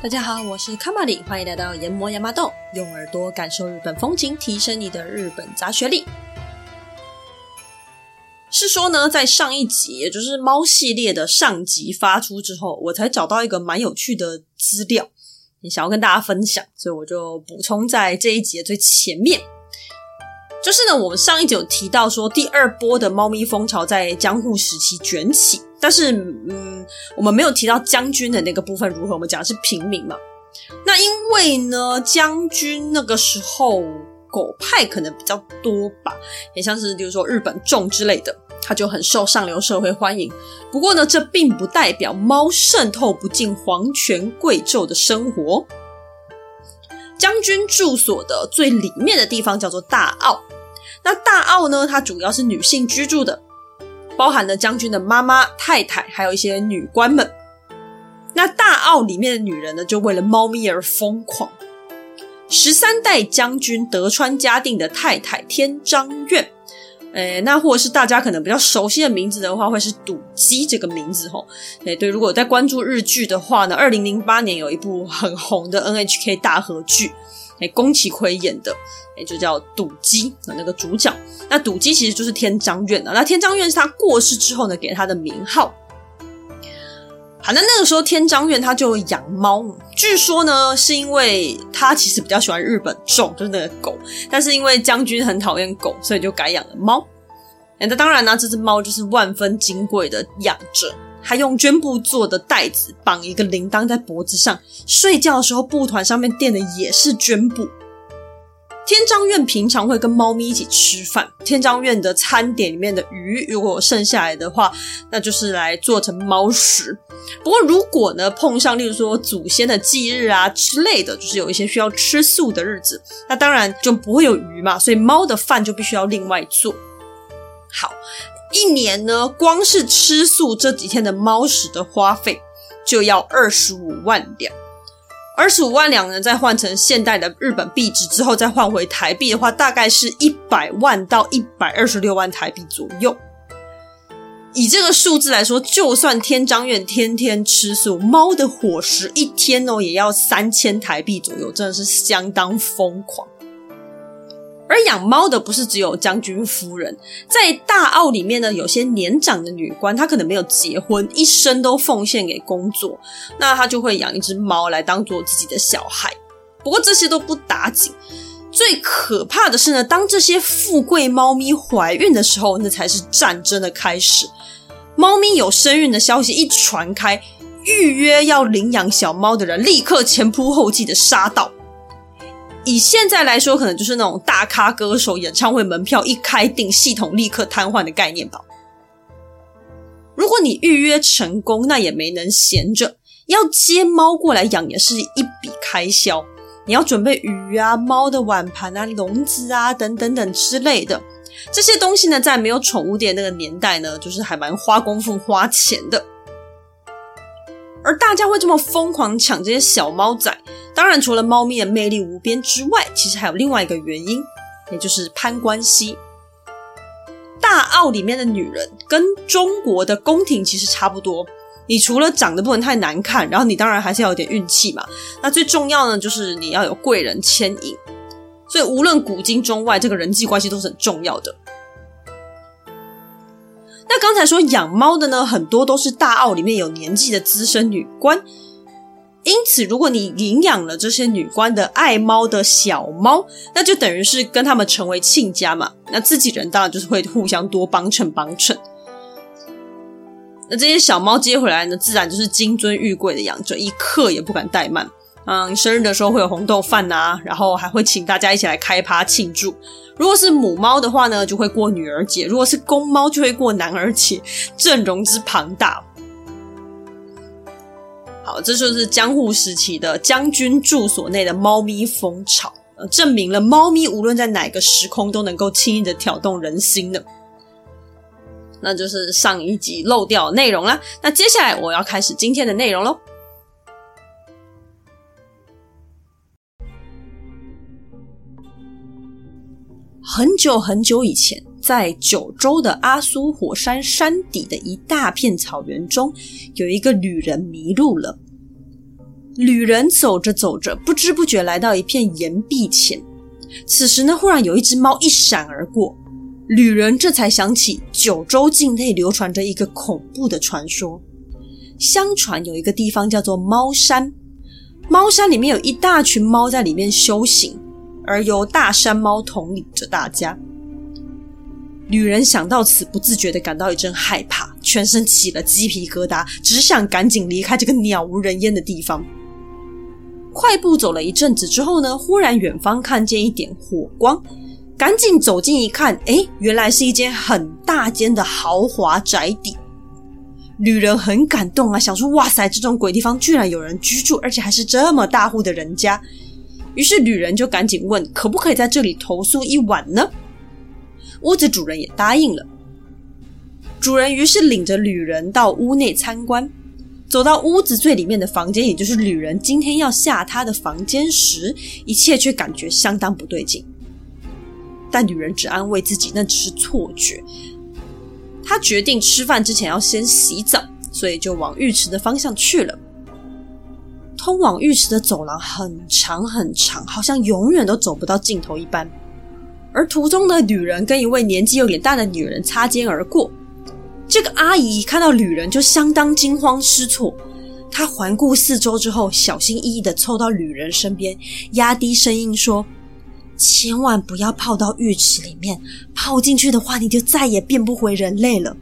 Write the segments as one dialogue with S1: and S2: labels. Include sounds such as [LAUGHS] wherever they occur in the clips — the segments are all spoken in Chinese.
S1: 大家好，我是卡玛里，欢迎来到研磨亚麻豆，用耳朵感受日本风情，提升你的日本杂学力。是说呢，在上一集，也就是猫系列的上集发出之后，我才找到一个蛮有趣的资料，也想要跟大家分享，所以我就补充在这一集的最前面。就是呢，我们上一集有提到说，第二波的猫咪风潮在江户时期卷起。但是，嗯，我们没有提到将军的那个部分如何？我们讲的是平民嘛。那因为呢，将军那个时候狗派可能比较多吧，也像是比如说日本众之类的，他就很受上流社会欢迎。不过呢，这并不代表猫渗透不进皇权贵胄的生活。将军住所的最里面的地方叫做大奥，那大奥呢，它主要是女性居住的。包含了将军的妈妈、太太，还有一些女官们。那大奥里面的女人呢，就为了猫咪而疯狂。十三代将军德川家定的太太天章院，诶，那或者是大家可能比较熟悉的名字的话，会是赌姬这个名字吼。诶，对，如果在关注日剧的话呢，二零零八年有一部很红的 NHK 大合剧。哎，宫崎葵演的，哎，就叫赌姬的那个主角。那赌姬其实就是天章院的。那天章院是他过世之后呢，给他的名号。好，那那个时候天章院他就养猫，据说呢是因为他其实比较喜欢日本种，就是那个狗，但是因为将军很讨厌狗，所以就改养了猫。那当然呢，这只猫就是万分金贵的养着。还用绢布做的袋子绑一个铃铛在脖子上，睡觉的时候布团上面垫的也是绢布。天章院平常会跟猫咪一起吃饭，天章院的餐点里面的鱼如果剩下来的话，那就是来做成猫食。不过如果呢碰上例如说祖先的忌日啊之类的，就是有一些需要吃素的日子，那当然就不会有鱼嘛，所以猫的饭就必须要另外做。好。一年呢，光是吃素这几天的猫食的花费就要二十五万两。二十五万两呢，再换成现代的日本币值之后，再换回台币的话，大概是一百万到一百二十六万台币左右。以这个数字来说，就算天章院天天吃素，猫的伙食一天哦也要三千台币左右，真的是相当疯狂。而养猫的不是只有将军夫人，在大澳里面呢，有些年长的女官，她可能没有结婚，一生都奉献给工作，那她就会养一只猫来当做自己的小孩。不过这些都不打紧，最可怕的是呢，当这些富贵猫咪怀孕的时候，那才是战争的开始。猫咪有身孕的消息一传开，预约要领养小猫的人立刻前仆后继的杀到。以现在来说，可能就是那种大咖歌手演唱会门票一开订，系统立刻瘫痪的概念吧。如果你预约成功，那也没能闲着，要接猫过来养也是一笔开销。你要准备鱼啊、猫的碗盘啊、笼子啊等等等之类的这些东西呢，在没有宠物店那个年代呢，就是还蛮花功夫、花钱的。而大家会这么疯狂抢这些小猫仔，当然除了猫咪的魅力无边之外，其实还有另外一个原因，也就是攀关系。大澳里面的女人跟中国的宫廷其实差不多，你除了长得不能太难看，然后你当然还是要有点运气嘛。那最重要呢，就是你要有贵人牵引。所以无论古今中外，这个人际关系都是很重要的。那刚才说养猫的呢，很多都是大奥里面有年纪的资深女官，因此如果你领养了这些女官的爱猫的小猫，那就等于是跟他们成为亲家嘛。那自己人当然就是会互相多帮衬帮衬。那这些小猫接回来呢，自然就是金尊玉贵的养着，一刻也不敢怠慢。嗯，生日的时候会有红豆饭呐，然后还会请大家一起来开趴庆祝。如果是母猫的话呢，就会过女儿节；如果是公猫，就会过男儿节，阵容之庞大。好，这就是江户时期的将军住所内的猫咪风潮，呃，证明了猫咪无论在哪个时空都能够轻易的挑动人心的。那就是上一集漏掉的内容啦。那接下来我要开始今天的内容喽。很久很久以前，在九州的阿苏火山山底的一大片草原中，有一个旅人迷路了。旅人走着走着，不知不觉来到一片岩壁前。此时呢，忽然有一只猫一闪而过，旅人这才想起九州境内流传着一个恐怖的传说。相传有一个地方叫做猫山，猫山里面有一大群猫在里面修行，而由大山猫统领着大家。女人想到此，不自觉地感到一阵害怕，全身起了鸡皮疙瘩，只想赶紧离开这个鸟无人烟的地方。快步走了一阵子之后呢，忽然远方看见一点火光，赶紧走近一看，诶，原来是一间很大间的豪华宅邸。女人很感动啊，想说：“哇塞，这种鬼地方居然有人居住，而且还是这么大户的人家。”于是旅人就赶紧问：“可不可以在这里投宿一晚呢？”屋子主人也答应了。主人于是领着旅人到屋内参观。走到屋子最里面的房间，也就是旅人今天要下榻的房间时，一切却感觉相当不对劲。但女人只安慰自己那只是错觉。他决定吃饭之前要先洗澡，所以就往浴池的方向去了。通往浴池的走廊很长很长，好像永远都走不到尽头一般。而途中的女人跟一位年纪有点大的女人擦肩而过，这个阿姨看到女人就相当惊慌失措。她环顾四周之后，小心翼翼地凑到女人身边，压低声音说：“千万不要泡到浴池里面，泡进去的话，你就再也变不回人类了。”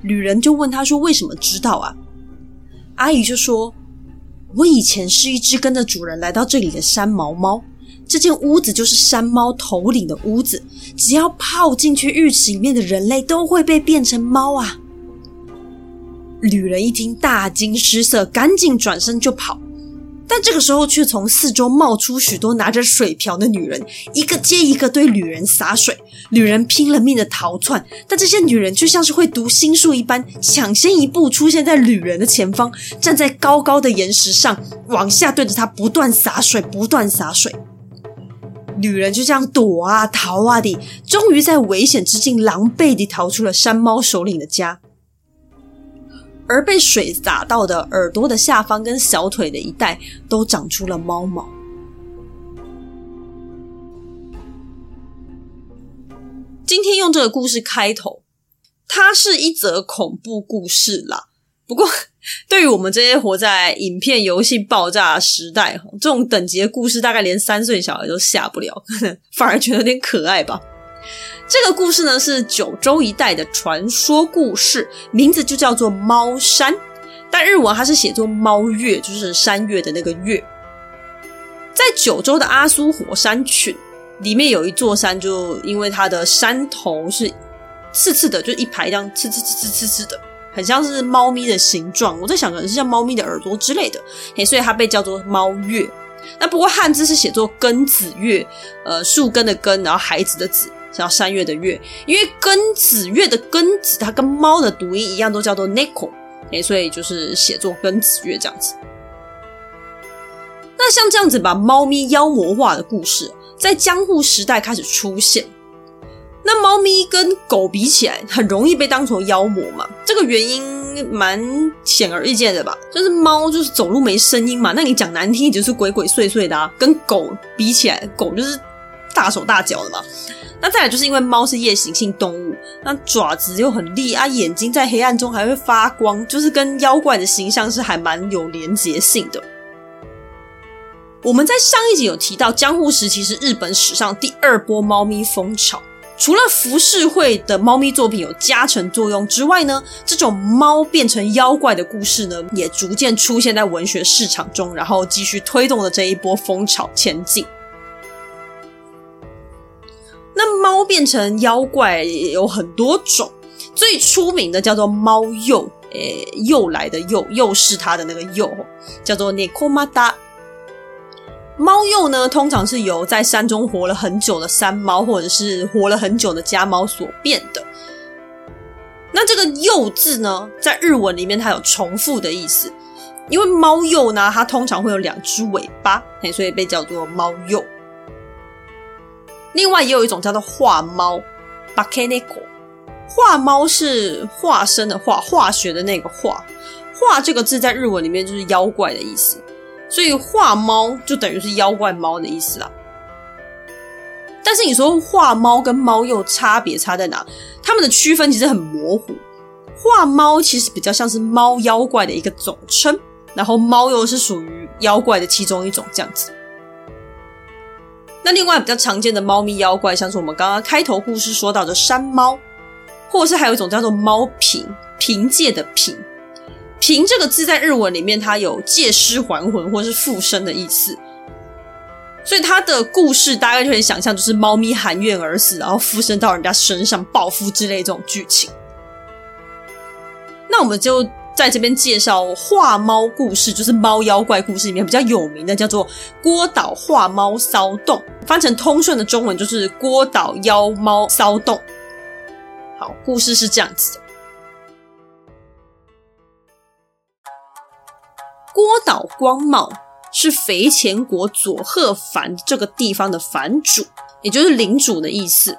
S1: 女人就问她说：“为什么知道啊？”阿姨就说：“我以前是一只跟着主人来到这里的山毛猫。”这间屋子就是山猫头领的屋子，只要泡进去浴池里面的人类都会被变成猫啊！女人一听大惊失色，赶紧转身就跑，但这个时候却从四周冒出许多拿着水瓢的女人，一个接一个对女人洒水。女人拼了命的逃窜，但这些女人就像是会读心术一般，抢先一步出现在女人的前方，站在高高的岩石上，往下对着她不断洒水，不断洒水。女人就这样躲啊逃啊的，终于在危险之境狼狈地逃出了山猫首领的家。而被水洒到的耳朵的下方跟小腿的一带都长出了猫毛。今天用这个故事开头，它是一则恐怖故事啦。不过，对于我们这些活在影片、游戏爆炸时代，这种等级的故事大概连三岁小孩都下不了，反而觉得有点可爱吧。这个故事呢，是九州一带的传说故事，名字就叫做猫山，但日文它是写作猫岳，就是山岳的那个月。在九州的阿苏火山群里面有一座山，就因为它的山头是刺刺的，就一排这样刺刺刺刺刺刺的。很像是猫咪的形状，我在想可能是像猫咪的耳朵之类的，嘿，所以它被叫做猫岳。那不过汉字是写作根子岳，呃，树根的根，然后孩子的子，叫山岳的岳。因为根子月的根子，它跟猫的读音一样，都叫做 neko，嘿，所以就是写作根子月这样子。那像这样子把猫咪妖魔化的故事，在江户时代开始出现。那猫咪跟狗比起来，很容易被当成妖魔嘛？这个原因蛮显而易见的吧？就是猫就是走路没声音嘛，那你讲难听，就是鬼鬼祟祟的啊。跟狗比起来，狗就是大手大脚的嘛。那再来就是因为猫是夜行性动物，那爪子又很利啊，眼睛在黑暗中还会发光，就是跟妖怪的形象是还蛮有连结性的。我们在上一集有提到，江户时期是日本史上第二波猫咪风潮。除了浮世绘的猫咪作品有加成作用之外呢，这种猫变成妖怪的故事呢，也逐渐出现在文学市场中，然后继续推动了这一波风潮前进。那猫变成妖怪有很多种，最出名的叫做猫鼬，诶，诱来的诱，诱是它的那个诱，叫做 Nekomata。猫鼬呢，通常是由在山中活了很久的山猫，或者是活了很久的家猫所变的。那这个“鼬”字呢，在日文里面它有重复的意思，因为猫鼬呢，它通常会有两只尾巴，所以被叫做猫鼬。另外也有一种叫做化猫 （bakeneko），化猫是化身的化，化学的那个化。化这个字在日文里面就是妖怪的意思，所以化猫就等于是妖怪猫的意思啦。但是你说化猫跟猫又差别差在哪？它们的区分其实很模糊。化猫其实比较像是猫妖怪的一个总称，然后猫又是属于妖怪的其中一种这样子。那另外比较常见的猫咪妖怪，像是我们刚刚开头故事说到的山猫，或者是还有一种叫做猫凭，凭借的凭。凭这个字在日文里面，它有借尸还魂或是附身的意思。所以它的故事大概就可以想象，就是猫咪含怨而死，然后附身到人家身上报复之类这种剧情。那我们就在这边介绍画猫故事，就是猫妖怪故事里面比较有名的，叫做郭岛画猫骚动，翻成通顺的中文就是郭岛妖猫骚动。好，故事是这样子的：郭岛光茂是肥前国佐贺藩这个地方的藩主，也就是领主的意思。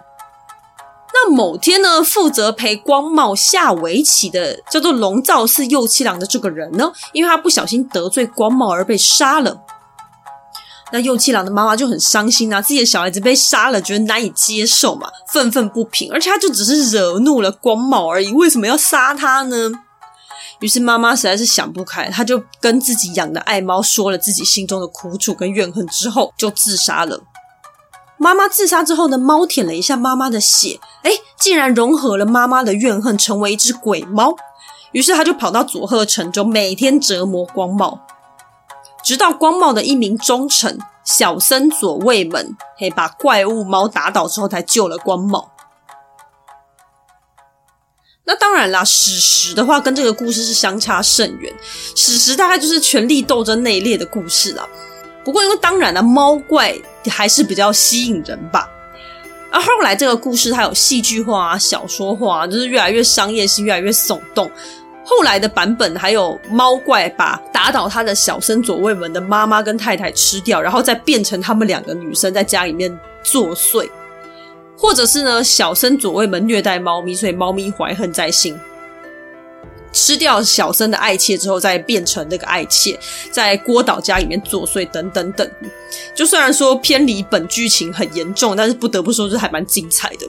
S1: 那某天呢，负责陪光茂下围棋的叫做龙造寺右七郎的这个人呢，因为他不小心得罪光茂而被杀了。那右七郎的妈妈就很伤心啊，自己的小孩子被杀了，觉得难以接受嘛，愤愤不平。而且他就只是惹怒了光茂而已，为什么要杀他呢？于是妈妈实在是想不开，他就跟自己养的爱猫说了自己心中的苦楚跟怨恨，之后就自杀了。妈妈自杀之后呢，猫舔了一下妈妈的血，哎，竟然融合了妈妈的怨恨，成为一只鬼猫。于是他就跑到佐贺城中，每天折磨光茂，直到光茂的一名忠臣小森佐卫门，嘿，把怪物猫打倒之后，才救了光茂。那当然啦，史实的话跟这个故事是相差甚远，史实大概就是权力斗争那一列的故事啦。不过，因为当然了，猫怪还是比较吸引人吧。而后来这个故事它有戏剧化啊、小说化，就是越来越商业性，越来越耸动。后来的版本还有猫怪把打倒他的小森佐卫门的妈妈跟太太吃掉，然后再变成他们两个女生在家里面作祟，或者是呢，小森佐卫门虐待猫咪，所以猫咪怀恨在心。吃掉小森的爱妾之后，再变成那个爱妾，在郭导家里面作祟，等等等。就虽然说偏离本剧情很严重，但是不得不说，是还蛮精彩的。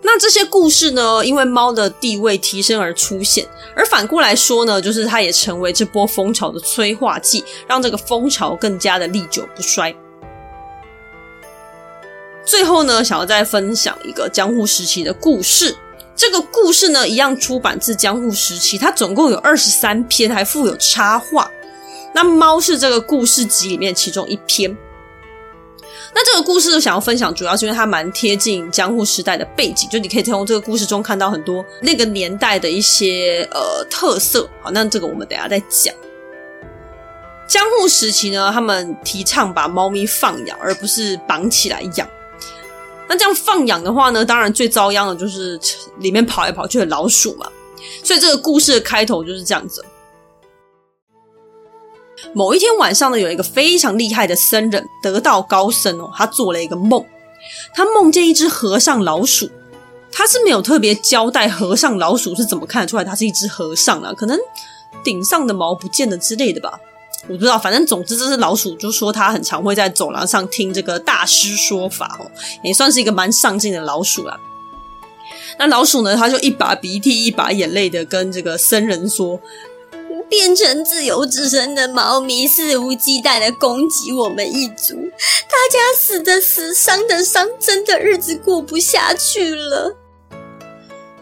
S1: 那这些故事呢，因为猫的地位提升而出现，而反过来说呢，就是它也成为这波风潮的催化剂，让这个风潮更加的历久不衰。最后呢，想要再分享一个江户时期的故事。这个故事呢，一样出版自江户时期，它总共有二十三篇，还附有插画。那猫是这个故事集里面其中一篇。那这个故事想要分享，主要是因为它蛮贴近江户时代的背景，就你可以从这个故事中看到很多那个年代的一些呃特色。好，那这个我们等下再讲。江户时期呢，他们提倡把猫咪放养，而不是绑起来养。那这样放养的话呢，当然最遭殃的就是里面跑来跑去的老鼠嘛。所以这个故事的开头就是这样子。某一天晚上呢，有一个非常厉害的僧人得道高僧哦，他做了一个梦，他梦见一只和尚老鼠，他是没有特别交代和尚老鼠是怎么看得出来它是一只和尚啊，可能顶上的毛不见了之类的吧。我不知道，反正总之这是老鼠就说他很常会在走廊上听这个大师说法哦，也算是一个蛮上进的老鼠啦。那老鼠呢，他就一把鼻涕一把眼泪的跟这个僧人说：“变成自由之身的猫咪肆无忌惮的攻击我们一族，大家死的死，伤的伤，真的日子过不下去了。”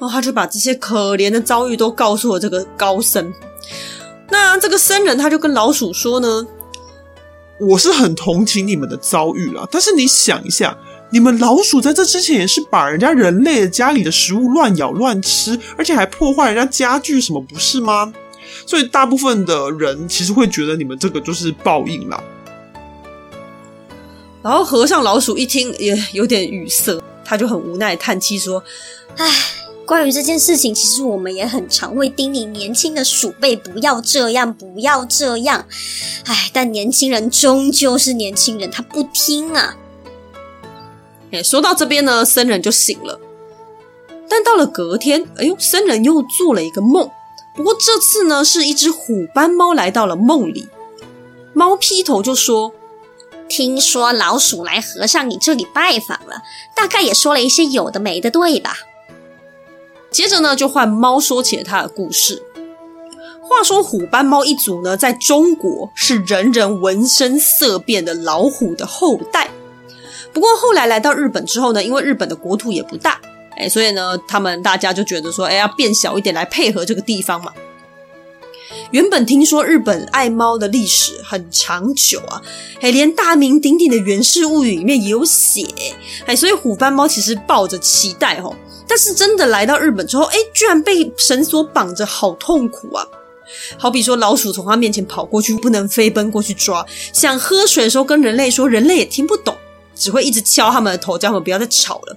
S1: 然后他就把这些可怜的遭遇都告诉了这个高僧。那这个僧人他就跟老鼠说呢：“
S2: 我是很同情你们的遭遇了，但是你想一下，你们老鼠在这之前也是把人家人类的家里的食物乱咬乱吃，而且还破坏人家家具，什么不是吗？所以大部分的人其实会觉得你们这个就是报应啦。”
S1: 然后和尚老鼠一听也有点语塞，他就很无奈叹气说：“唉。”关于这件事情，其实我们也很常会叮咛年轻的鼠辈不要这样，不要这样。唉，但年轻人终究是年轻人，他不听啊。哎，说到这边呢，僧人就醒了。但到了隔天，哎呦，僧人又做了一个梦。不过这次呢，是一只虎斑猫来到了梦里。猫劈头就说：“
S3: 听说老鼠来和尚你这里拜访了，大概也说了一些有的没的，对吧？”
S1: 接着呢，就换猫说起了它的故事。话说虎斑猫一族呢，在中国是人人闻声色变的老虎的后代。不过后来来到日本之后呢，因为日本的国土也不大。哎，所以呢，他们大家就觉得说，哎，要变小一点来配合这个地方嘛。原本听说日本爱猫的历史很长久啊，哎，连大名鼎鼎的《源氏物语》里面也有写，哎，所以虎斑猫其实抱着期待哦。但是真的来到日本之后，哎，居然被绳索绑着，好痛苦啊！好比说老鼠从他面前跑过去，不能飞奔过去抓；想喝水的时候跟人类说，人类也听不懂，只会一直敲他们的头，叫他们不要再吵了。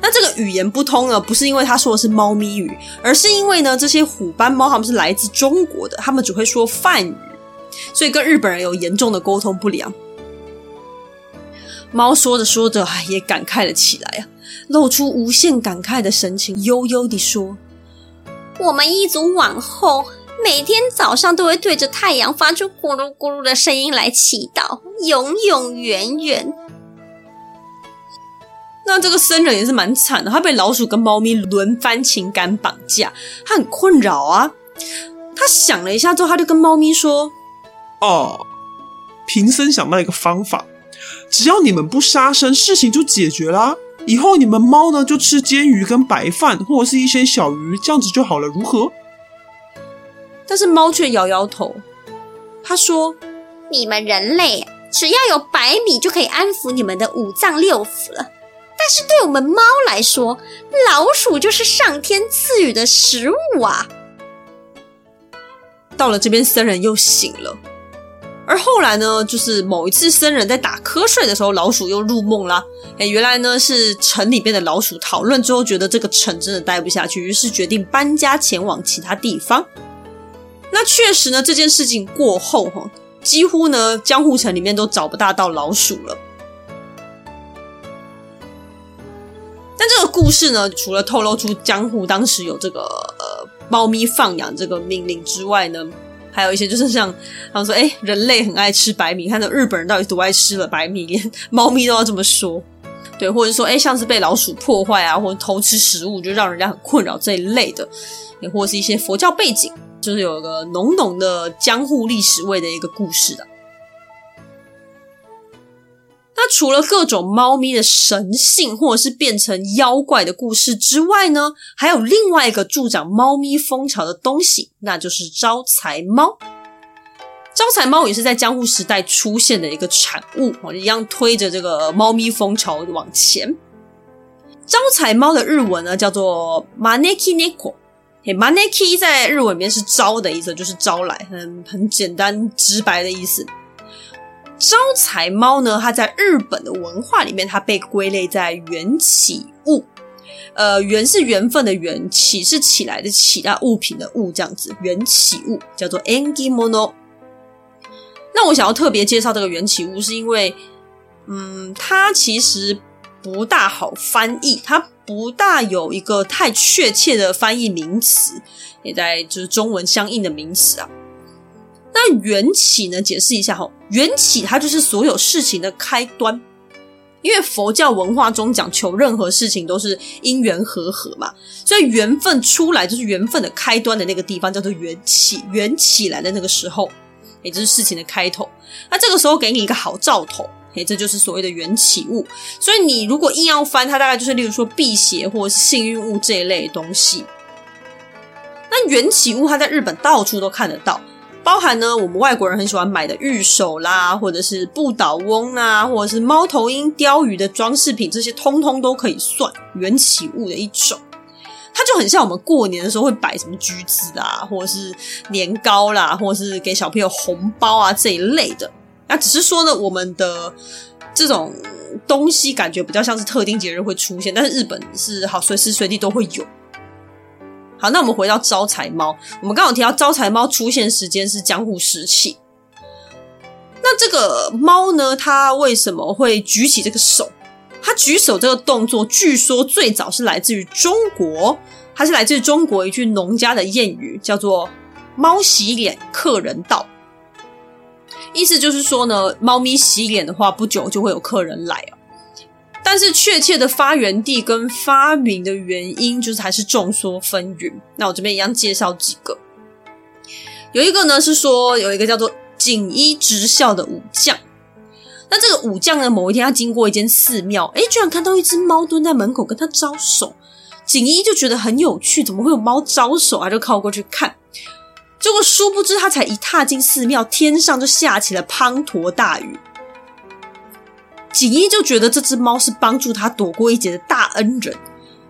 S1: 那这个语言不通呢，不是因为他说的是猫咪语，而是因为呢，这些虎斑猫他们是来自中国的，他们只会说梵语，所以跟日本人有严重的沟通不良。猫说着说着，也感慨了起来啊，露出无限感慨的神情，悠悠地说：“
S3: 我们一族往后每天早上都会对着太阳发出咕噜咕噜的声音来祈祷，永永远远。”
S1: 那这个僧人也是蛮惨的，他被老鼠跟猫咪轮番情感绑架，他很困扰啊。他想了一下之后，他就跟猫咪说：“
S2: 哦，贫僧想到一个方法，只要你们不杀生，事情就解决啦。以后你们猫呢，就吃煎鱼跟白饭，或者是一些小鱼，这样子就好了，如何？”
S1: 但是猫却摇摇头，他说：“
S3: 你们人类只要有白米，就可以安抚你们的五脏六腑了。”但是对我们猫来说，老鼠就是上天赐予的食物啊！
S1: 到了这边，僧人又醒了。而后来呢，就是某一次僧人在打瞌睡的时候，老鼠又入梦啦。哎，原来呢是城里边的老鼠讨论之后，觉得这个城真的待不下去，于是决定搬家前往其他地方。那确实呢，这件事情过后哈，几乎呢江户城里面都找不大到老鼠了。但这个故事呢，除了透露出江户当时有这个呃猫咪放养这个命令之外呢，还有一些就是像他们说，哎，人类很爱吃白米，看到日本人到底多爱吃了白米，连猫咪都要这么说，对，或者说，哎，像是被老鼠破坏啊，或者偷吃食物，就让人家很困扰这一类的，也或者是一些佛教背景，就是有一个浓浓的江户历史味的一个故事的。那除了各种猫咪的神性或者是变成妖怪的故事之外呢，还有另外一个助长猫咪风潮的东西，那就是招财猫。招财猫也是在江户时代出现的一个产物，一样推着这个猫咪风潮往前。招财猫的日文呢叫做 Maneki Neko，嘿，Maneki 在日文里面是招的意思，就是招来，很很简单直白的意思。招财猫呢，它在日本的文化里面，它被归类在缘起物。呃，缘是缘分的缘，起是起来的起啊，物品的物这样子，缘起物叫做 engi mono。那我想要特别介绍这个缘起物，是因为，嗯，它其实不大好翻译，它不大有一个太确切的翻译名词，也在就是中文相应的名词啊。那缘起呢？解释一下哈，缘起它就是所有事情的开端，因为佛教文化中讲求任何事情都是因缘和合嘛，所以缘分出来就是缘分的开端的那个地方叫做缘起，缘起来的那个时候，也就是事情的开头。那这个时候给你一个好兆头，诶，这就是所谓的缘起物。所以你如果硬要翻，它大概就是例如说辟邪或是幸运物这一类东西。那缘起物它在日本到处都看得到。包含呢，我们外国人很喜欢买的玉手啦，或者是不倒翁啊，或者是猫头鹰、鲷鱼的装饰品，这些通通都可以算缘起物的一种。它就很像我们过年的时候会摆什么橘子啊，或者是年糕啦，或者是给小朋友红包啊这一类的。那只是说呢，我们的这种东西感觉比较像是特定节日会出现，但是日本是好随时随地都会有。好，那我们回到招财猫。我们刚好提到招财猫出现时间是江户时期。那这个猫呢，它为什么会举起这个手？它举手这个动作，据说最早是来自于中国，它是来自于中国一句农家的谚语，叫做“猫洗脸，客人到”。意思就是说呢，猫咪洗脸的话，不久就会有客人来啊。但是确切的发源地跟发明的原因，就是还是众说纷纭。那我这边一样介绍几个，有一个呢是说有一个叫做锦衣直校的武将。那这个武将呢，某一天他经过一间寺庙，诶，居然看到一只猫蹲在门口跟他招手。锦衣就觉得很有趣，怎么会有猫招手？啊就靠过去看。结果殊不知，他才一踏进寺庙，天上就下起了滂沱大雨。锦衣就觉得这只猫是帮助他躲过一劫的大恩人，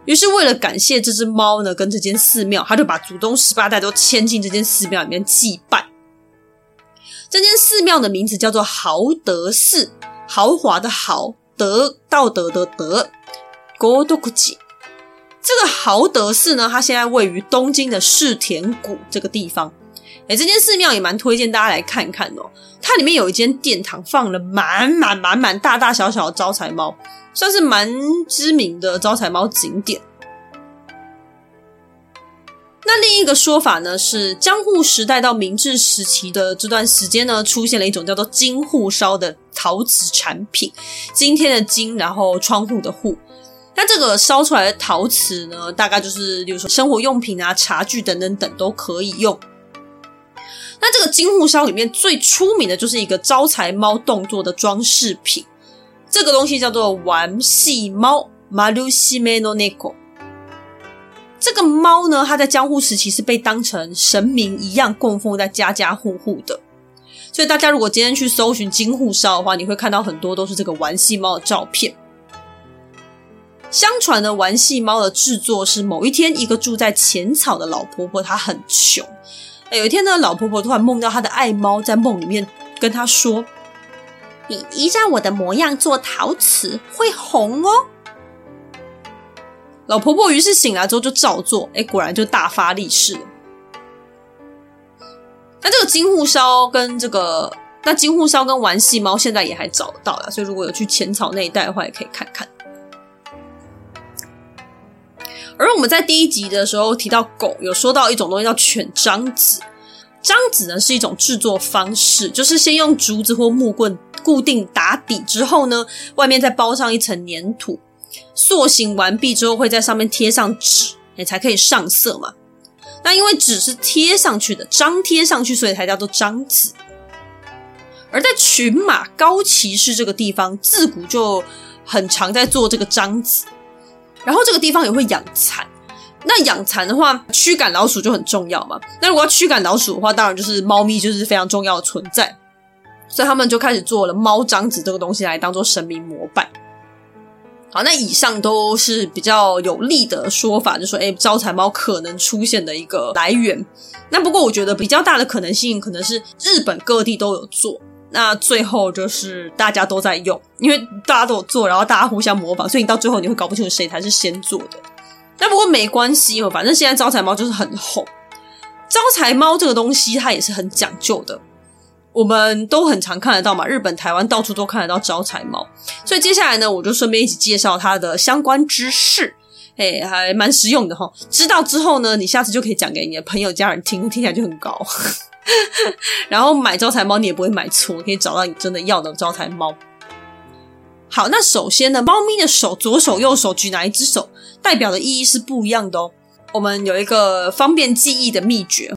S1: 于是为了感谢这只猫呢，跟这间寺庙，他就把祖宗十八代都迁进这间寺庙里面祭拜。这间寺庙的名字叫做豪德寺，豪华的豪，德道德的德，国都古吉。这个豪德寺呢，它现在位于东京的世田谷这个地方。诶，这间寺庙也蛮推荐大家来看看哦。它里面有一间殿堂，放了满满满满大大小小的招财猫，算是蛮知名的招财猫景点。那另一个说法呢，是江户时代到明治时期的这段时间呢，出现了一种叫做金户烧的陶瓷产品。今天的金，然后窗户的户。那这个烧出来的陶瓷呢，大概就是，比如说生活用品啊、茶具等等等都可以用。那这个金户烧里面最出名的就是一个招财猫动作的装饰品，这个东西叫做玩戏猫 （Marushime no Neko）。这个猫呢，它在江户时期是被当成神明一样供奉在家家户户的，所以大家如果今天去搜寻金户烧的话，你会看到很多都是这个玩戏猫的照片。相传的玩戏猫的制作是某一天，一个住在浅草的老婆婆，她很穷。有一天呢，老婆婆突然梦到她的爱猫，在梦里面跟她说：“你依照我的模样做陶瓷，会红哦。”老婆婆于是醒来之后就照做，哎，果然就大发利市了。那这个金户烧跟这个，那金户烧跟丸系猫现在也还找得到了，所以如果有去浅草那一带的话，也可以看看。而我们在第一集的时候提到狗，有说到一种东西叫犬张子。张子呢是一种制作方式，就是先用竹子或木棍固定打底之后呢，外面再包上一层粘土。塑形完毕之后，会在上面贴上纸，你才可以上色嘛。那因为纸是贴上去的，张贴上去，所以才叫做张子。而在群马高崎市这个地方，自古就很常在做这个章子。然后这个地方也会养蚕，那养蚕的话，驱赶老鼠就很重要嘛。那如果要驱赶老鼠的话，当然就是猫咪就是非常重要的存在。所以他们就开始做了猫张子这个东西来当做神明膜拜。好，那以上都是比较有利的说法，就说哎，招财猫可能出现的一个来源。那不过我觉得比较大的可能性，可能是日本各地都有做。那最后就是大家都在用，因为大家都有做，然后大家互相模仿，所以你到最后你会搞不清楚谁才是先做的。那不过没关系哦，反正现在招财猫就是很红。招财猫这个东西它也是很讲究的。我们都很常看得到嘛，日本、台湾到处都看得到招财猫，所以接下来呢，我就顺便一起介绍它的相关知识，哎，还蛮实用的齁。知道之后呢，你下次就可以讲给你的朋友、家人听，听起来就很高。[LAUGHS] 然后买招财猫，你也不会买错，可以找到你真的要的招财猫。好，那首先呢，猫咪的手，左手、右手举哪一只手，代表的意义是不一样的哦。我们有一个方便记忆的秘诀，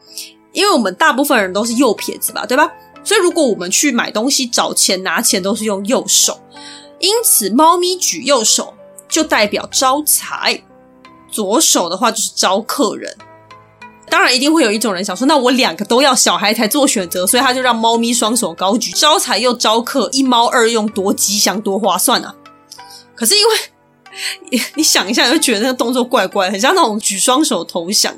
S1: 因为我们大部分人都是右撇子吧，对吧？所以，如果我们去买东西、找钱、拿钱都是用右手，因此猫咪举右手就代表招财，左手的话就是招客人。当然，一定会有一种人想说，那我两个都要，小孩才做选择，所以他就让猫咪双手高举，招财又招客，一猫二用，多吉祥多划算啊！可是因为 [LAUGHS] 你想一下，就觉得那个动作怪怪，很像那种举双手投降，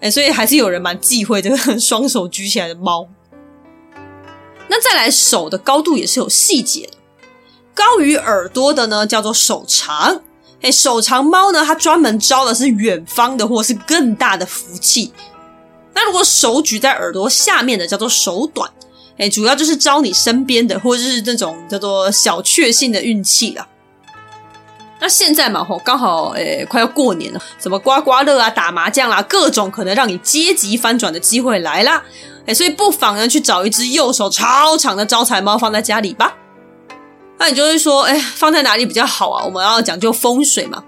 S1: 哎，所以还是有人蛮忌讳这个双手举起来的猫。那再来，手的高度也是有细节的，高于耳朵的呢叫做手长，哎，手长猫呢，它专门招的是远方的或是更大的福气。那如果手举在耳朵下面的叫做手短，哎，主要就是招你身边的或者是那种叫做小确幸的运气啦。那现在嘛，吼，刚好诶、快要过年了，什么刮刮乐啊、打麻将啦、啊，各种可能让你阶级翻转的机会来啦。哎，所以不妨呢去找一只右手超长的招财猫放在家里吧。那你就会说，哎，放在哪里比较好啊？我们要讲究风水嘛。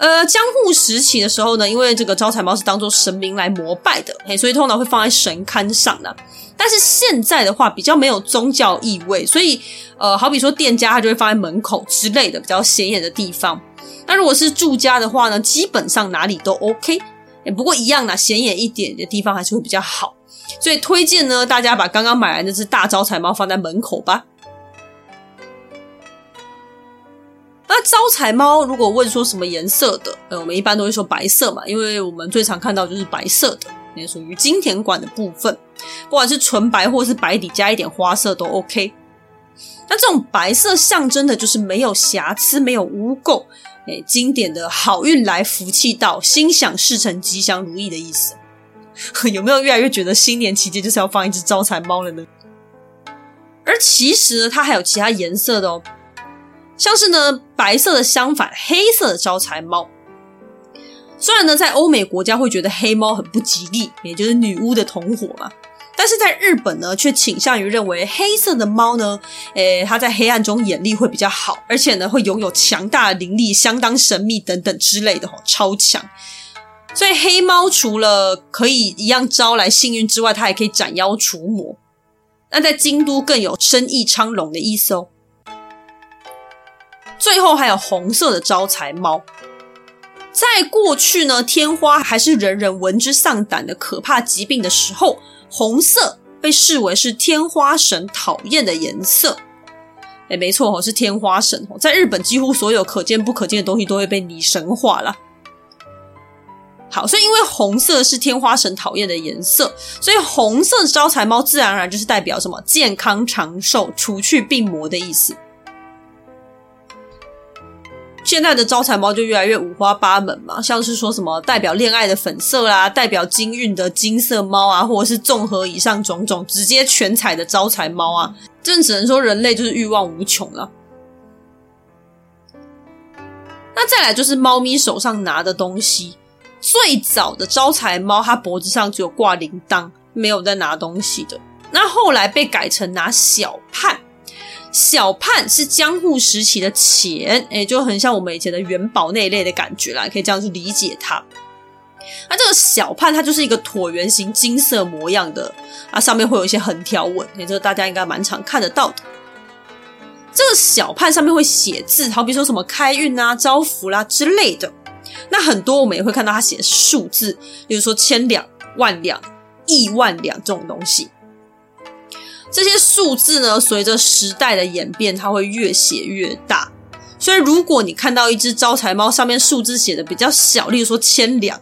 S1: 呃，江户时期的时候呢，因为这个招财猫是当做神明来膜拜的，嘿，所以通常会放在神龛上的。但是现在的话，比较没有宗教意味，所以呃，好比说店家他就会放在门口之类的比较显眼的地方。那如果是住家的话呢，基本上哪里都 OK。哎，不过一样呢，显眼一点的地方还是会比较好。所以推荐呢，大家把刚刚买来那只大招财猫放在门口吧。招财猫如果问说什么颜色的，呃，我们一般都会说白色嘛，因为我们最常看到就是白色的，也属于金田馆的部分，不管是纯白或是白底加一点花色都 OK。那这种白色象征的就是没有瑕疵、没有污垢，哎，经典的好运来、福气到、心想事成、吉祥如意的意思。[LAUGHS] 有没有越来越觉得新年期间就是要放一只招财猫了呢？而其实，它还有其他颜色的哦，像是呢白色的相反，黑色的招财猫。虽然呢在欧美国家会觉得黑猫很不吉利，也就是女巫的同伙嘛，但是在日本呢却倾向于认为黑色的猫呢，诶，它在黑暗中眼力会比较好，而且呢会拥有强大的灵力，相当神秘等等之类的哦，超强。所以黑猫除了可以一样招来幸运之外，它还可以斩妖除魔。那在京都更有生意昌隆的意思哦。最后还有红色的招财猫。在过去呢，天花还是人人闻之丧胆的可怕疾病的时候，红色被视为是天花神讨厌的颜色。诶，没错哦，是天花神哦。在日本，几乎所有可见不可见的东西都会被拟神化了。好，所以因为红色是天花神讨厌的颜色，所以红色招财猫自然而然就是代表什么健康长寿、除去病魔的意思。现在的招财猫就越来越五花八门嘛，像是说什么代表恋爱的粉色啦，代表金运的金色猫啊，或者是综合以上种种，直接全彩的招财猫啊，真只能说人类就是欲望无穷了。那再来就是猫咪手上拿的东西。最早的招财猫，它脖子上只有挂铃铛，没有在拿东西的。那后来被改成拿小判，小判是江户时期的钱，诶，就很像我们以前的元宝那一类的感觉啦，可以这样去理解它。那这个小判它就是一个椭圆形金色模样的，啊，上面会有一些横条纹，也就是大家应该蛮常看得到的。这个小判上面会写字，好比说什么开运啊、招福啦、之类的。那很多我们也会看到他写数字，比如说千两、万两、亿万两这种东西。这些数字呢，随着时代的演变，它会越写越大。所以，如果你看到一只招财猫上面数字写的比较小，例如说千两，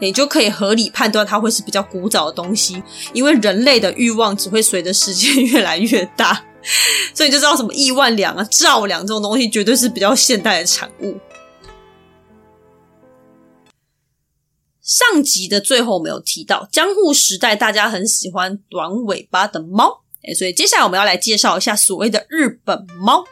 S1: 你就可以合理判断它会是比较古早的东西，因为人类的欲望只会随着时间 [LAUGHS] 越来越大，所以你就知道什么亿万两啊、兆两这种东西绝对是比较现代的产物。上集的最后，我们有提到江户时代，大家很喜欢短尾巴的猫，诶，所以接下来我们要来介绍一下所谓的日本猫。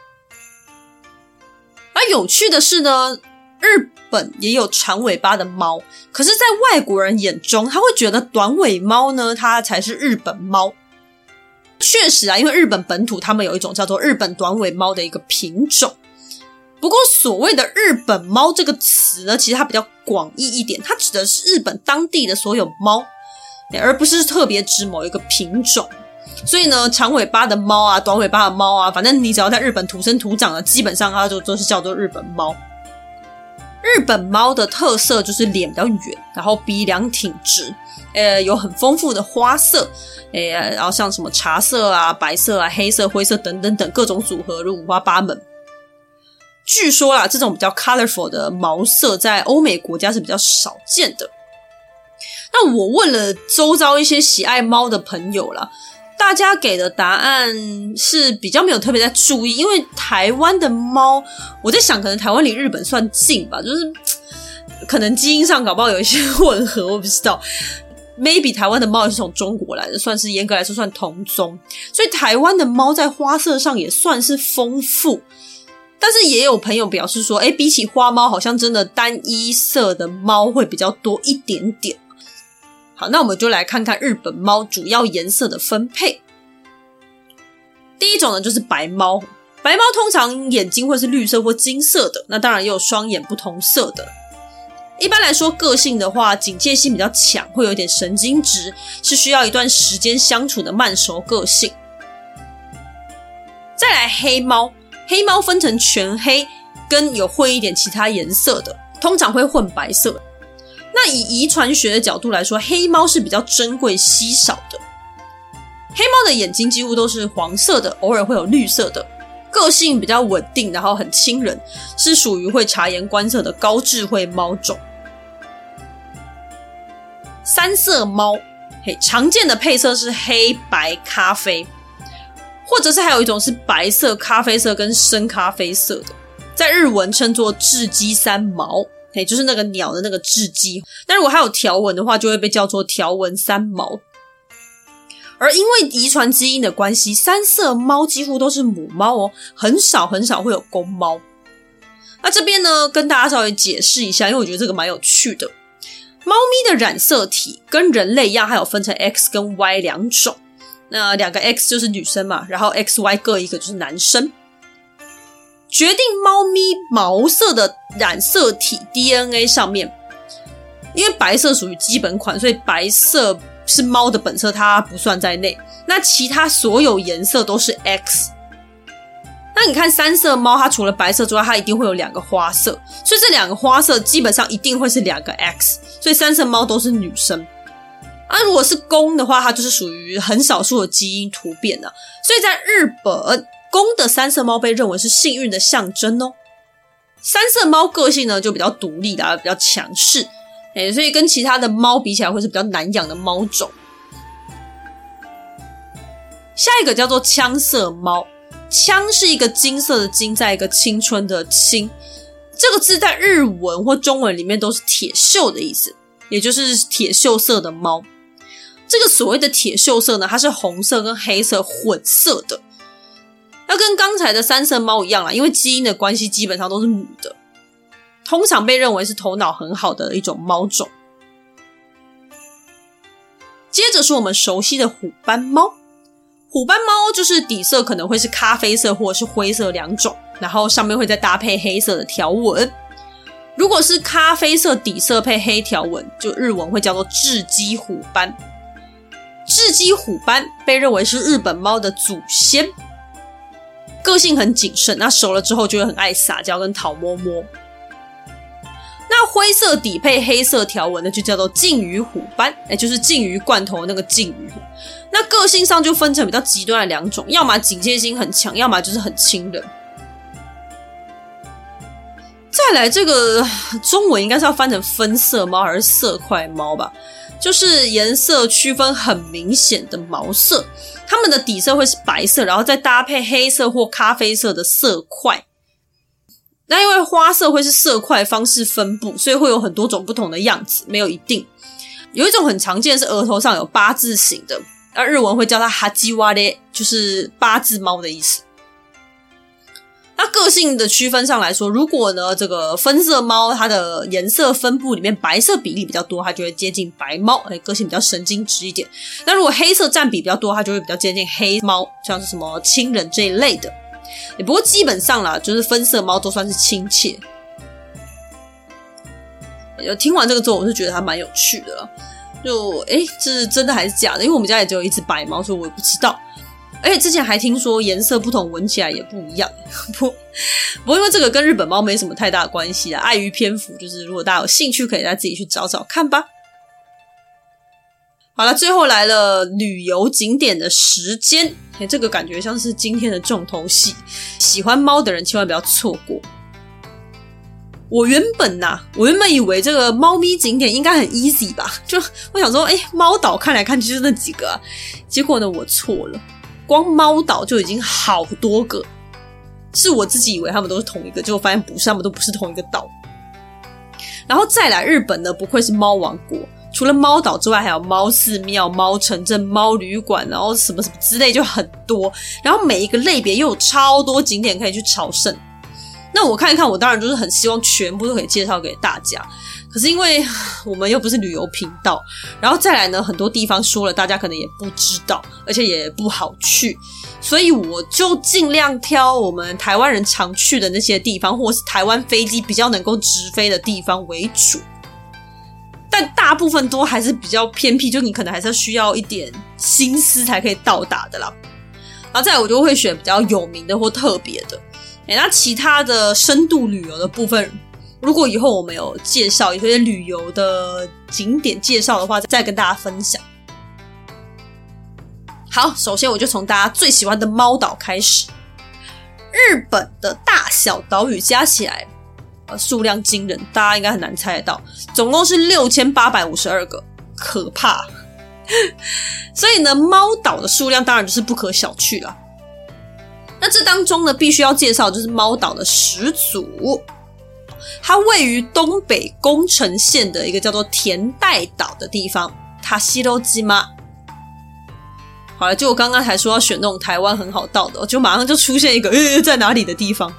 S1: 而有趣的是呢，日本也有长尾巴的猫，可是，在外国人眼中，他会觉得短尾猫呢，它才是日本猫。确实啊，因为日本本土他们有一种叫做日本短尾猫的一个品种。不过，所谓的“日本猫”这个词呢，其实它比较广义一点，它指的是日本当地的所有猫，而不是特别指某一个品种。所以呢，长尾巴的猫啊，短尾巴的猫啊，反正你只要在日本土生土长的，基本上它就都是叫做日本猫。日本猫的特色就是脸比较圆，然后鼻梁挺直，呃，有很丰富的花色，呃，然后像什么茶色啊、白色啊、黑色、灰色等等等各种组合，就五花八门。据说啦，这种比较 colorful 的毛色在欧美国家是比较少见的。那我问了周遭一些喜爱猫的朋友了，大家给的答案是比较没有特别在注意，因为台湾的猫，我在想，可能台湾离日本算近吧，就是 [TSK] 可能基因上搞不好有一些混合，我不知道。Maybe 台湾的猫也是从中国来的，算是严格来说算同宗，所以台湾的猫在花色上也算是丰富。但是也有朋友表示说，诶，比起花猫，好像真的单一色的猫会比较多一点点。好，那我们就来看看日本猫主要颜色的分配。第一种呢，就是白猫。白猫通常眼睛会是绿色或金色的，那当然也有双眼不同色的。一般来说，个性的话，警戒心比较强，会有点神经质，是需要一段时间相处的慢熟个性。再来黑猫，黑猫分成全黑跟有混一点其他颜色的，通常会混白色。那以遗传学的角度来说，黑猫是比较珍贵稀少的。黑猫的眼睛几乎都是黄色的，偶尔会有绿色的。个性比较稳定，然后很亲人，是属于会察言观色的高智慧猫种。三色猫，嘿，常见的配色是黑白咖啡，或者是还有一种是白色、咖啡色跟深咖啡色的，在日文称作雉鸡三毛，嘿，就是那个鸟的那个雉鸡。但如果还有条纹的话，就会被叫做条纹三毛。而因为遗传基因的关系，三色猫几乎都是母猫哦，很少很少会有公猫。那这边呢，跟大家稍微解释一下，因为我觉得这个蛮有趣的。猫咪的染色体跟人类一样，还有分成 X 跟 Y 两种。那两个 X 就是女生嘛，然后 XY 各一个就是男生。决定猫咪毛色的染色体 DNA 上面，因为白色属于基本款，所以白色。是猫的本色，它不算在内。那其他所有颜色都是 X。那你看三色猫，它除了白色之外，它一定会有两个花色，所以这两个花色基本上一定会是两个 X。所以三色猫都是女生。啊，如果是公的话，它就是属于很少数的基因突变的。所以在日本，公的三色猫被认为是幸运的象征哦。三色猫个性呢就比较独立的，比较强势。欸，所以跟其他的猫比起来，会是比较难养的猫种。下一个叫做枪色猫，枪是一个金色的金，在一个青春的青，这个字在日文或中文里面都是铁锈的意思，也就是铁锈色的猫。这个所谓的铁锈色呢，它是红色跟黑色混色的，要跟刚才的三色猫一样啦，因为基因的关系，基本上都是母的。通常被认为是头脑很好的一种猫种。接着是我们熟悉的虎斑猫，虎斑猫就是底色可能会是咖啡色或者是灰色两种，然后上面会再搭配黑色的条纹。如果是咖啡色底色配黑条纹，就日文会叫做雉鸡虎斑。雉鸡虎斑被认为是日本猫的祖先，个性很谨慎，那熟了之后就会很爱撒娇跟讨摸摸。那灰色底配黑色条纹的就叫做鲸鱼虎斑，哎，就是鲸鱼罐头那个鲸鱼。那个性上就分成比较极端的两种，要么警戒心很强，要么就是很亲人。再来这个中文应该是要翻成分色猫还是色块猫吧？就是颜色区分很明显的毛色，它们的底色会是白色，然后再搭配黑色或咖啡色的色块。那因为花色会是色块方式分布，所以会有很多种不同的样子，没有一定。有一种很常见是额头上有八字形的，而日文会叫它哈基瓦列，就是八字猫的意思。那个性的区分上来说，如果呢这个分色猫它的颜色分布里面白色比例比较多，它就会接近白猫，哎，个性比较神经质一点。那如果黑色占比比较多，它就会比较接近黑猫，像是什么亲人这一类的。也不过基本上啦，就是分色猫都算是亲切。有听完这个之后，我是觉得还蛮有趣的。就诶，这是真的还是假的？因为我们家也只有一只白猫，所以我也不知道。而且之前还听说颜色不同，闻起来也不一样。[LAUGHS] 不，不过因为这个跟日本猫没什么太大的关系啊。碍于篇幅，就是如果大家有兴趣，可以再自己去找找看吧。好了，最后来了旅游景点的时间。哎，这个感觉像是今天的重头戏，喜欢猫的人千万不要错过。我原本呐、我原本以为这个猫咪景点应该很 easy 吧，就我想说，哎，猫岛看来看去就那几个，啊，结果呢，我错了，光猫岛就已经好多个，是我自己以为他们都是同一个，结果发现不是，他们都不是同一个岛。然后再来日本呢，不愧是猫王国。除了猫岛之外，还有猫寺庙、猫城镇、猫旅馆，然后什么什么之类就很多。然后每一个类别又有超多景点可以去朝圣。那我看一看，我当然就是很希望全部都可以介绍给大家。可是因为 [SIGHS] 我们又不是旅游频道，然后再来呢，很多地方说了，大家可能也不知道，而且也不好去，所以我就尽量挑我们台湾人常去的那些地方，或是台湾飞机比较能够直飞的地方为主。但大部分都还是比较偏僻，就你可能还是要需要一点心思才可以到达的啦。然后再来，我就会选比较有名的或特别的。诶，那其他的深度旅游的部分，如果以后我们有介绍一些旅游的景点介绍的话，再跟大家分享。好，首先我就从大家最喜欢的猫岛开始。日本的大小岛屿加起来，呃，数量惊人，大家应该很难猜得到，总共是六千八百五十二个，可怕。[LAUGHS] 所以呢，猫岛的数量当然就是不可小觑了。那这当中呢，必须要介绍就是猫岛的始祖，它位于东北宫城县的一个叫做田代岛的地方。塔西罗基吗？好了，就我刚刚才说要选那种台湾很好到的，就马上就出现一个呃在哪里的地方。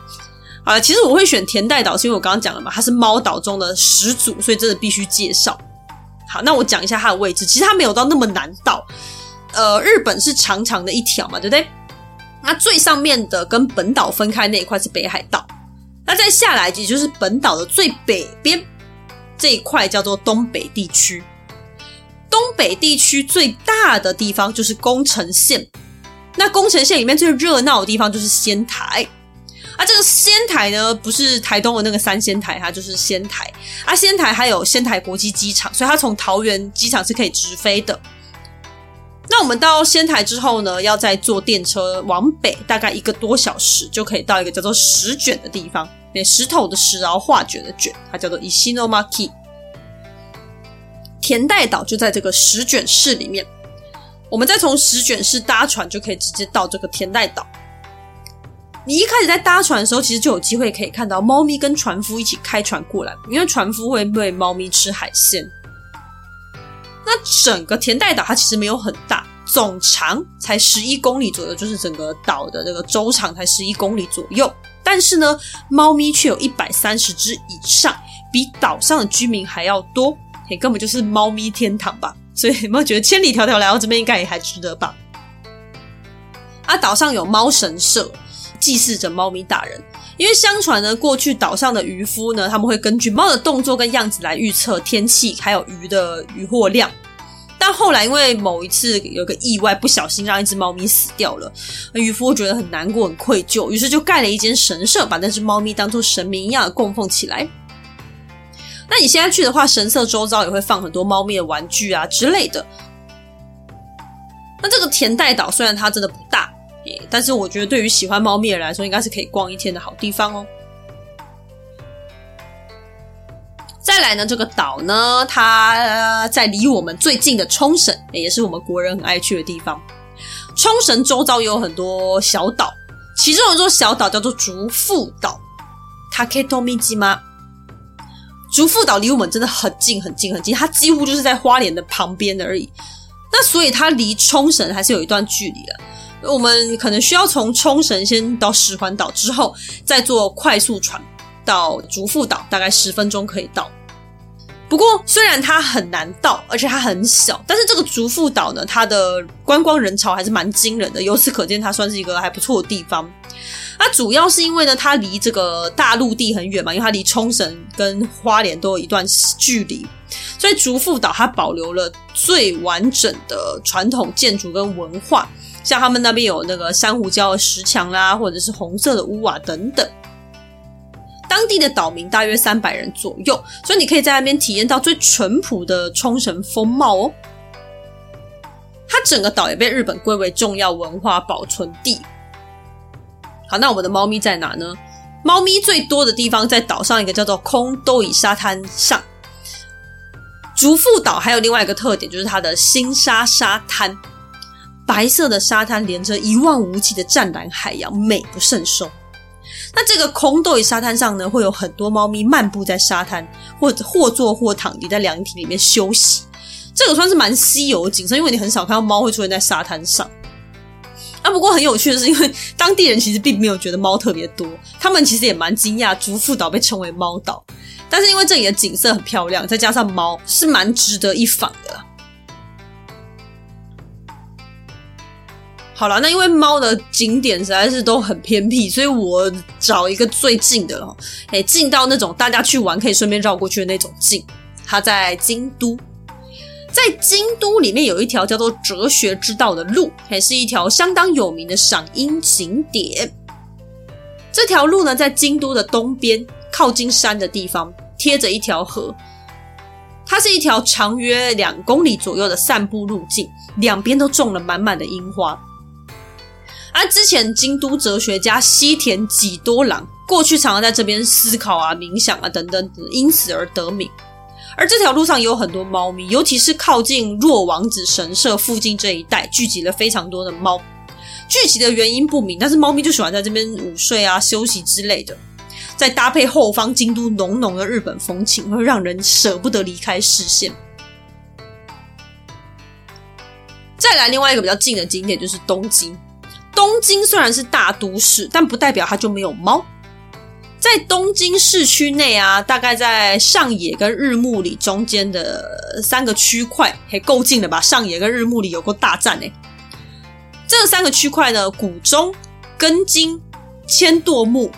S1: 好了，其实我会选田代岛，是因为我刚刚讲了嘛，它是猫岛中的始祖，所以真的必须介绍。好，那我讲一下它的位置，其实它没有到那么难到。呃，日本是长长的一条嘛，对不对？那最上面的跟本岛分开那一块是北海道，那再下来也就是本岛的最北边这一块叫做东北地区。东北地区最大的地方就是宫城县，那宫城县里面最热闹的地方就是仙台。啊，这个仙台呢，不是台东的那个三仙台，它就是仙台。啊，仙台还有仙台国际机场，所以它从桃园机场是可以直飞的。那我们到仙台之后呢，要再坐电车往北，大概一个多小时就可以到一个叫做石卷的地方。那石头的石，然后画卷的卷，它叫做伊西诺马基。田代岛就在这个石卷市里面。我们再从石卷市搭船，就可以直接到这个田代岛。你一开始在搭船的时候，其实就有机会可以看到猫咪跟船夫一起开船过来，因为船夫会喂猫咪吃海鲜。那整个田代岛它其实没有很大，总长才十一公里左右，就是整个岛的这个周长才十一公里左右。但是呢，猫咪却有一百三十只以上，比岛上的居民还要多，嘿，根本就是猫咪天堂吧？所以有没有觉得千里迢迢来到这边应该也还值得吧？啊，岛上有猫神社。祭祀着猫咪大人，因为相传呢，过去岛上的渔夫呢，他们会根据猫的动作跟样子来预测天气，还有鱼的渔获量。但后来因为某一次有个意外，不小心让一只猫咪死掉了，渔夫觉得很难过、很愧疚，于是就盖了一间神社，把那只猫咪当做神明一样的供奉起来。那你现在去的话，神社周遭也会放很多猫咪的玩具啊之类的。那这个田代岛虽然它真的不大。但是我觉得，对于喜欢猫咪的人来说，应该是可以逛一天的好地方哦。再来呢，这个岛呢，它在离我们最近的冲绳，也是我们国人很爱去的地方。冲绳周遭有很多小岛，其中有一座小岛叫做竹富岛 （Taketomijima）。竹富岛离我们真的很近很近很近，它几乎就是在花莲的旁边而已。那所以它离冲绳还是有一段距离的。我们可能需要从冲绳先到石环岛，之后再坐快速船到竹富岛，大概十分钟可以到。不过虽然它很难到，而且它很小，但是这个竹富岛呢，它的观光人潮还是蛮惊人的。由此可见，它算是一个还不错的地方。那主要是因为呢，它离这个大陆地很远嘛，因为它离冲绳跟花莲都有一段距离，所以竹富岛它保留了最完整的传统建筑跟文化。像他们那边有那个珊瑚礁石墙啦，或者是红色的屋瓦等等。当地的岛民大约三百人左右，所以你可以在那边体验到最淳朴的冲绳风貌哦。它整个岛也被日本归为重要文化保存地。好，那我们的猫咪在哪呢？猫咪最多的地方在岛上一个叫做空兜椅沙滩上。竹富岛还有另外一个特点，就是它的新沙沙滩。白色的沙滩连着一望无际的湛蓝海洋，美不胜收。那这个空豆鱼沙滩上呢，会有很多猫咪漫步在沙滩，或者或坐或躺，你在凉亭里面休息。这个算是蛮稀有的景色，因为你很少看到猫会出现在沙滩上。啊，不过很有趣的是，因为当地人其实并没有觉得猫特别多，他们其实也蛮惊讶，竹富岛被称为猫岛。但是因为这里的景色很漂亮，再加上猫，是蛮值得一访的。好了，那因为猫的景点实在是都很偏僻，所以我找一个最近的了。哎，近到那种大家去玩可以顺便绕过去的那种近。它在京都，在京都里面有一条叫做哲学之道的路，还是一条相当有名的赏樱景点。这条路呢，在京都的东边，靠近山的地方，贴着一条河。它是一条长约两公里左右的散步路径，两边都种了满满的樱花。而之前京都哲学家西田几多郎过去常常在这边思考啊、冥想啊等等，因此而得名。而这条路上有很多猫咪，尤其是靠近若王子神社附近这一带，聚集了非常多的猫。聚集的原因不明，但是猫咪就喜欢在这边午睡啊、休息之类的。再搭配后方京都浓浓的日本风情，会让人舍不得离开视线。再来另外一个比较近的景点就是东京。东京虽然是大都市，但不代表它就没有猫。在东京市区内啊，大概在上野跟日暮里中间的三个区块，还够近了吧？上野跟日暮里有过大战哎。这三个区块呢，古中、根津、千代木，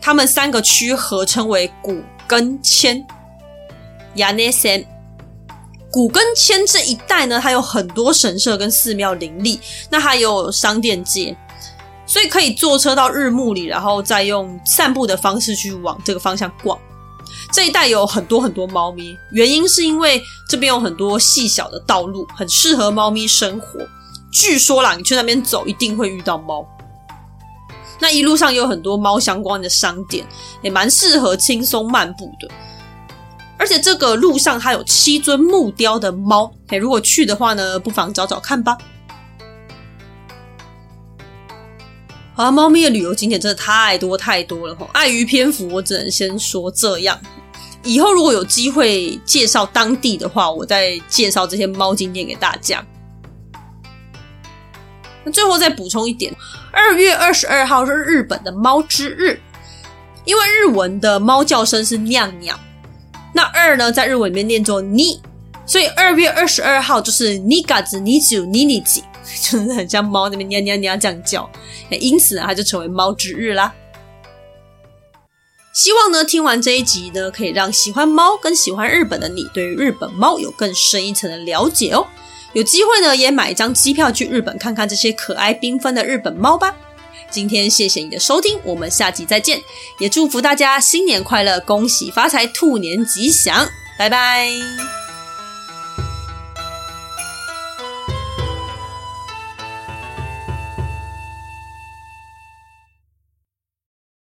S1: 他们三个区合称为古根千。亚内森。古根千这一带呢，它有很多神社跟寺庙林立，那还有商店街，所以可以坐车到日暮里，然后再用散步的方式去往这个方向逛。这一带有很多很多猫咪，原因是因为这边有很多细小的道路，很适合猫咪生活。据说啦，你去那边走一定会遇到猫。那一路上有很多猫相关的商店，也蛮适合轻松漫步的。而且这个路上还有七尊木雕的猫，嘿，如果去的话呢，不妨找找看吧。好，猫咪的旅游景点真的太多太多了哈，碍于篇幅，我只能先说这样。以后如果有机会介绍当地的话，我再介绍这些猫景点给大家。那最后再补充一点，二月二十二号是日本的猫之日，因为日文的猫叫声是酿酿。那二呢，在日文里面念作你，所以二月二十二号就是尼嘎子尼九尼尼吉，[LAUGHS] 就是很像猫那边喵喵喵这样叫，因此呢，它就成为猫之日啦。希望呢，听完这一集呢，可以让喜欢猫跟喜欢日本的你，对于日本猫有更深一层的了解哦。有机会呢，也买一张机票去日本看看这些可爱缤纷的日本猫吧。今天谢谢你的收听，我们下集再见，也祝福大家新年快乐，恭喜发财，兔年吉祥，拜拜。